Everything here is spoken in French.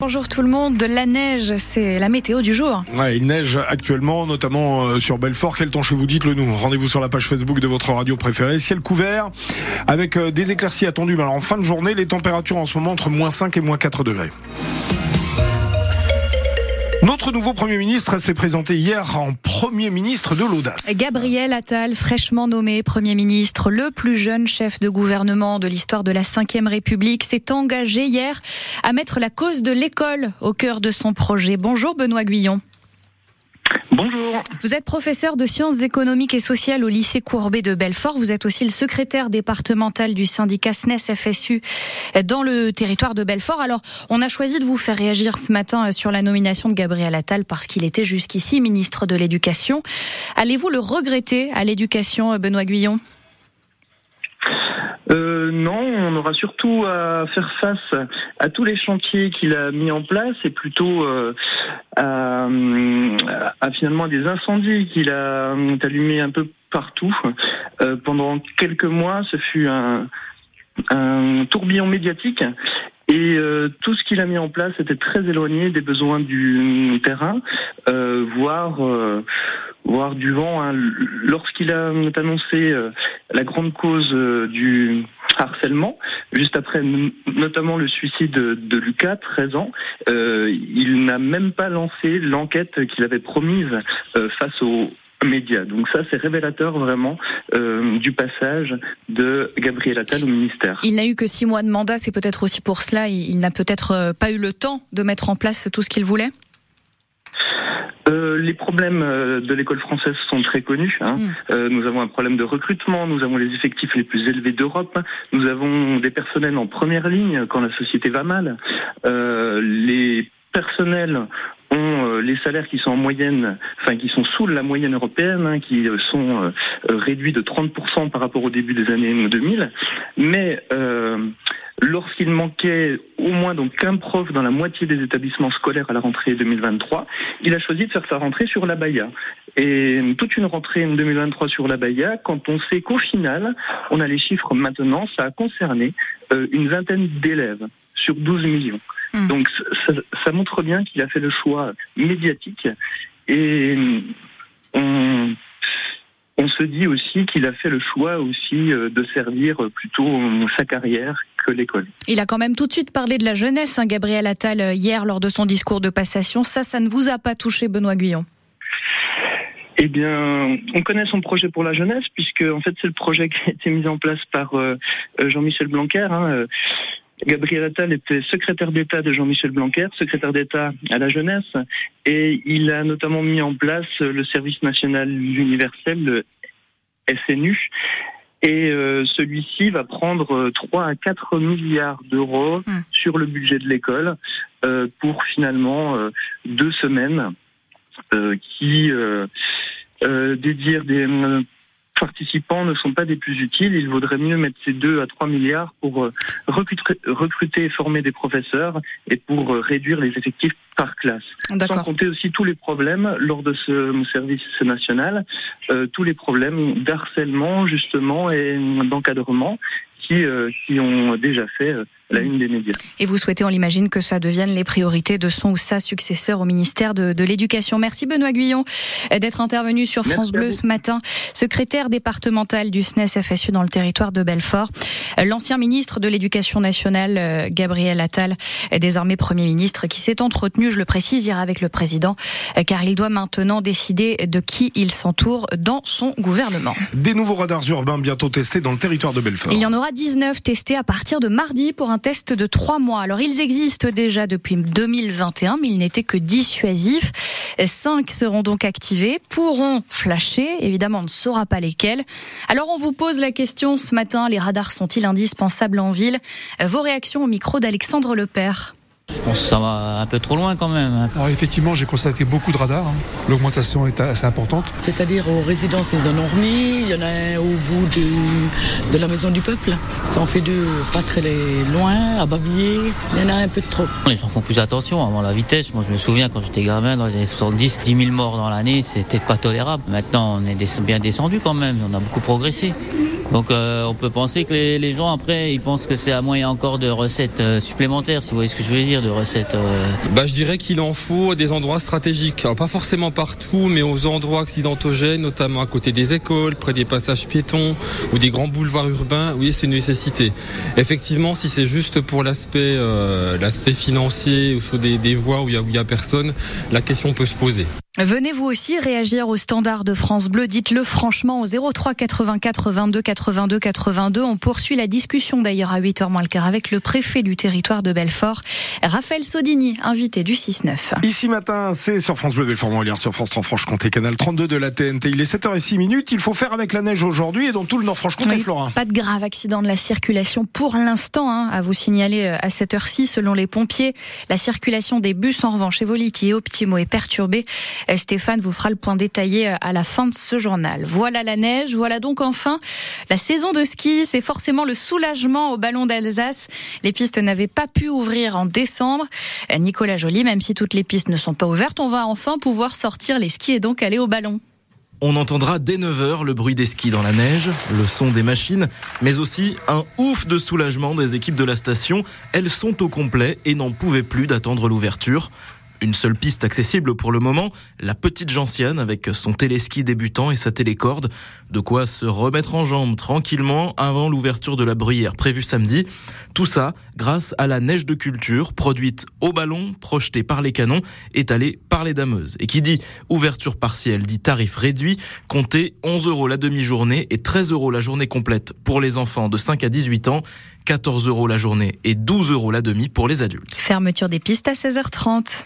Bonjour tout le monde, de la neige, c'est la météo du jour. Ouais, il neige actuellement, notamment euh, sur Belfort. Quel temps chez vous Dites-le nous. Rendez-vous sur la page Facebook de votre radio préférée. Ciel couvert, avec euh, des éclaircies attendues. Alors en fin de journée, les températures en ce moment entre moins 5 et moins 4 degrés. Notre nouveau Premier ministre s'est présenté hier en Premier ministre de l'audace. Gabriel Attal, fraîchement nommé Premier ministre, le plus jeune chef de gouvernement de l'histoire de la Ve République, s'est engagé hier à mettre la cause de l'école au cœur de son projet. Bonjour Benoît Guyon. Bonjour. Vous êtes professeur de sciences économiques et sociales au lycée Courbet de Belfort. Vous êtes aussi le secrétaire départemental du syndicat SNES FSU dans le territoire de Belfort. Alors, on a choisi de vous faire réagir ce matin sur la nomination de Gabriel Attal parce qu'il était jusqu'ici ministre de l'Éducation. Allez-vous le regretter à l'éducation, Benoît Guyon? Euh, non, on aura surtout à faire face à tous les chantiers qu'il a mis en place et plutôt euh, à, finalement des incendies qu'il a allumés un peu partout. Euh, pendant quelques mois, ce fut un, tourbillon médiatique et euh, tout ce qu'il a mis en place était très éloigné des besoins du terrain, voire voire du vent. Hein. Lorsqu'il a annoncé la grande cause du harcèlement, juste après notamment le suicide de, Lucas, 13 ans, euh, il n'a même pas lancé l'enquête qu'il avait promise euh, face aux médias. Donc ça, c'est révélateur vraiment euh, du passage de Gabriel Attal au ministère. Il n'a eu que six mois de mandat, c'est peut-être aussi pour cela, il n'a peut-être pas eu le temps de mettre en place tout ce qu'il voulait? Euh, les problèmes euh, de l'école française sont très connus. Hein. Mm. Euh, nous avons un problème de recrutement, nous avons les effectifs les plus élevés d'Europe, nous avons des personnels en première ligne quand la société va mal. les personnels ont les salaires qui sont en moyenne, enfin qui sont sous la moyenne européenne, hein, qui sont réduits de 30% par rapport au début des années 2000. Mais lorsqu'il manquait au moins donc un prof dans la moitié des établissements scolaires à la rentrée 2023, il a choisi de faire sa rentrée sur la Baïa. Et toute une rentrée 2023 sur la Baïa, quand on sait qu'au final, on a les chiffres maintenant, ça a concerné euh, une vingtaine d'élèves sur 12 millions. Hmm. Donc ça, ça, montre bien qu'il a fait le choix médiatique et on on se dit aussi qu'il a fait le choix aussi euh, de servir plutôt sa carrière que l'école. Il a quand même tout de suite parlé de la jeunesse, hein, Gabriel Attal, euh, hier lors de son discours de passation. Ça, ça ne vous a pas touché, Benoît Guyon? Eh bien, on connaît son projet pour la jeunesse, puisque en fait c'est le projet qui a été mis en place par euh, Jean-Michel Blanquer. Hein, Gabriel Attal était secrétaire d'État de Jean-Michel Blanquer, secrétaire d'État à la jeunesse, et il a notamment mis en place le service national universel, le SNU. Et euh, celui-ci va prendre 3 à 4 milliards d'euros hum. sur le budget de l'école euh, pour finalement euh, deux semaines qui dédient des participants ne sont pas des plus utiles. Il vaudrait mieux mettre ces 2 à 3 milliards pour euh, recruter, et former des professeurs et pour euh, réduire les effectifs par classe. Sans compter aussi tous les problèmes lors de ce service national, euh, tous les problèmes d'harcèlement justement et d'encadrement qui, qui ont déjà fait la une des médias. Et vous souhaitez, on l'imagine, que ça devienne les priorités de son ou sa successeur au ministère de, de l'Éducation. Merci Benoît Guyon d'être intervenu sur France Bleu ce matin, secrétaire départemental du SNES FSU dans le territoire de Belfort. L'ancien ministre de l'Éducation nationale, euh, Gabriel Attal, est désormais Premier ministre, qui s'est entretenu, je le précise, hier avec le président, euh, car il doit maintenant décider de qui il s'entoure dans son gouvernement. Des nouveaux radars urbains bientôt testés dans le territoire de Belfort. Il y en aura 19 testés à partir de mardi pour un test de trois mois. Alors, ils existent déjà depuis 2021, mais ils n'étaient que dissuasifs. Cinq seront donc activés, pourront flasher. Évidemment, on ne saura pas lesquels. Alors, on vous pose la question ce matin, les radars sont-ils indispensables en ville? Vos réactions au micro d'Alexandre Lepère. Je pense que ça va un peu trop loin quand même. Alors effectivement, j'ai constaté beaucoup de radars. Hein. L'augmentation est assez importante. C'est-à-dire aux résidences des zones ornées, il y en a un au bout de, de la maison du peuple. Ça en fait deux, pas très loin, à Bavier. Il y en a un peu de trop. Les gens font plus attention avant la vitesse. Moi, je me souviens quand j'étais gamin, dans les années 70, 10 000 morts dans l'année, c'était pas tolérable. Maintenant, on est bien descendu quand même. On a beaucoup progressé. Donc euh, on peut penser que les, gens après ils pensent que c'est à moyen encore de recettes euh, supplémentaires, si vous voyez ce que je veux dire, de recettes. Euh... Bah je dirais qu'il en faut des endroits stratégiques, pas forcément partout, mais aux endroits accidentogènes, notamment à côté des écoles, près des passages piétons ou des grands boulevards urbains. Oui, c'est une nécessité. Effectivement, si c'est juste pour l'aspect euh, financier ou sur des, des voies où il y, y a personne, la question peut se poser. Venez vous aussi réagir au standard de France Bleu. Dites-le franchement au 03 84 22 82 82. On poursuit la discussion d'ailleurs à 8h moins le quart avec le préfet du territoire de Belfort, Raphaël Sodini, invité du 6-9. Ici matin, c'est sur France Bleu Belfort Montbéliard, sur France 3 Franche-Comté, canal 32 de la TNT. Il est 7h06 minutes. Il faut faire avec la neige aujourd'hui et dans tout le Nord-Franche-Comté, oui, Flora. Pas de grave accident de la circulation pour l'instant, hein, à vous signaler euh, à cette heure-ci, selon les pompiers. La circulation des bus, en revanche, Evoliti et Optimo est perturbée. Stéphane vous fera le point détaillé à la fin de ce journal. Voilà la neige, voilà donc enfin la saison de ski. C'est forcément le soulagement au ballon d'Alsace. Les pistes n'avaient pas pu ouvrir en décembre. Nicolas Joly, même si toutes les pistes ne sont pas ouvertes, on va enfin pouvoir sortir les skis et donc aller au ballon. On entendra dès 9h le bruit des skis dans la neige, le son des machines, mais aussi un ouf de soulagement des équipes de la station. Elles sont au complet et n'en pouvaient plus d'attendre l'ouverture. Une seule piste accessible pour le moment, la petite gentiane avec son téléski débutant et sa télécorde. De quoi se remettre en jambe tranquillement avant l'ouverture de la bruyère prévue samedi. Tout ça grâce à la neige de culture produite au ballon, projetée par les canons, étalée par les dameuses. Et qui dit ouverture partielle dit tarif réduit, comptez 11 euros la demi-journée et 13 euros la journée complète pour les enfants de 5 à 18 ans, 14 euros la journée et 12 euros la demi pour les adultes. Fermeture des pistes à 16h30.